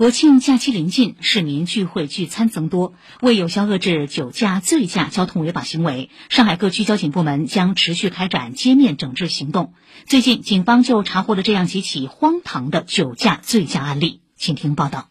国庆假期临近，市民聚会聚餐增多。为有效遏制酒驾、醉驾交通违法行为，上海各区交警部门将持续开展街面整治行动。最近，警方就查获了这样几起荒唐的酒驾、醉驾案例，请听报道。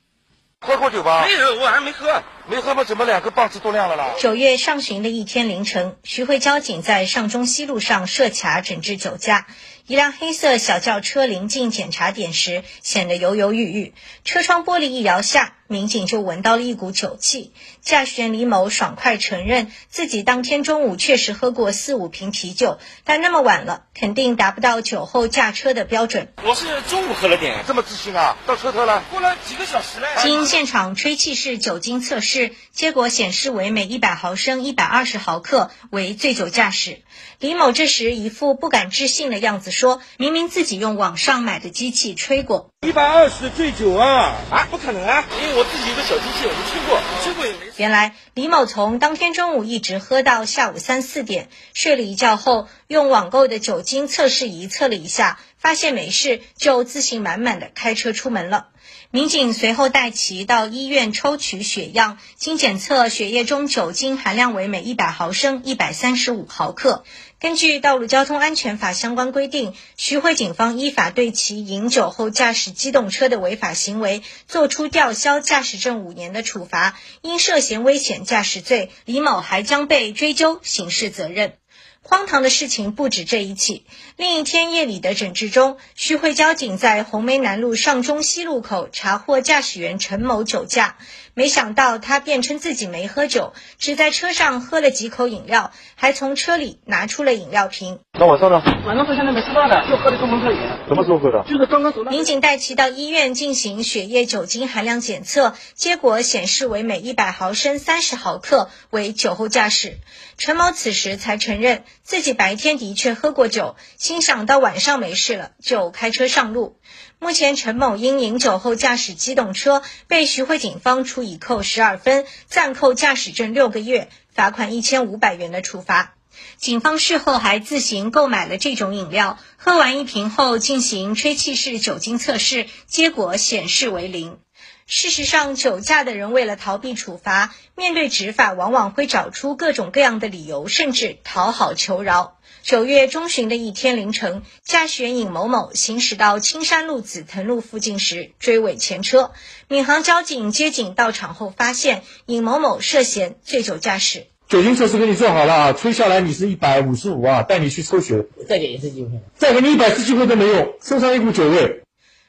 喝过酒吧？没有，我还没喝。没喝吗？怎么两个棒子都亮了啦？九月上旬的一天凌晨，徐汇交警在上中西路上设卡整治酒驾。一辆黑色小轿车临近检查点时，显得犹犹豫豫。车窗玻璃一摇下，民警就闻到了一股酒气。驾驶员李某爽快承认，自己当天中午确实喝过四五瓶啤酒，但那么晚了，肯定达不到酒后驾车的标准。我是中午喝了点，这么自信啊？到车头了？过了几个小时了。经现场吹气式酒精测试，结果显示为每一百毫升一百二十毫克，为醉酒驾驶。李某这时一副不敢置信的样子。说明明自己用网上买的机器吹过一百二十醉酒啊啊不可能啊！因为我自己有个小机器，我吹过，吹过也没。原来李某从当天中午一直喝到下午三四点，睡了一觉后，用网购的酒精测试仪测了一下，发现没事，就自信满满的开车出门了。民警随后带其到医院抽取血样，经检测，血液中酒精含量为每一百毫升一百三十五毫克。根据《道路交通安全法》相关规定，徐汇警方依法对其饮酒后驾驶机动车的违法行为作出吊销驾驶证五年的处罚。因涉嫌危险驾驶罪，李某还将被追究刑事责任。荒唐的事情不止这一起。另一天夜里的整治中，徐汇交警在虹梅南路上中西路口查获驾驶员陈某酒驾，没想到他辩称自己没喝酒，只在车上喝了几口饮料，还从车里拿出了饮料瓶。那晚上呢？晚上到现在没吃饭呢，就喝的中风特饮。什么时候喝的？就是刚刚走。民警带其到医院进行血液酒精含量检测，结果显示为每一百毫升三十毫克，为酒后驾驶。陈某此时才承认。自己白天的确喝过酒，心想到晚上没事了，就开车上路。目前陈某因饮酒后驾驶机动车，被徐汇警方处以扣十二分、暂扣驾驶证六个月、罚款一千五百元的处罚。警方事后还自行购买了这种饮料，喝完一瓶后进行吹气式酒精测试，结果显示为零。事实上，酒驾的人为了逃避处罚，面对执法往往会找出各种各样的理由，甚至讨好求饶。九月中旬的一天凌晨，驾驶员尹某某行驶到青山路紫藤路附近时，追尾前车。闵行交警接警到场后，发现尹某某涉嫌醉酒驾驶。酒精测试给你做好了啊，吹下来你是一百五十五啊，带你去抽血。再给一次机会，再给你一百次机会都没用，身上一股酒味。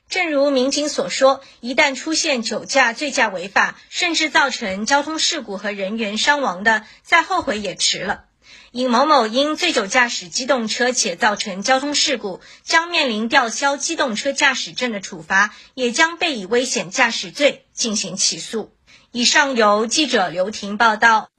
正如民警所说，一旦出现酒驾、醉驾违法，甚至造成交通事故和人员伤亡的，再后悔也迟了。尹某某因醉酒驾驶机动车且造成交通事故，将面临吊销机动车驾驶证的处罚，也将被以危险驾驶罪进行起诉。以上由记者刘婷报道。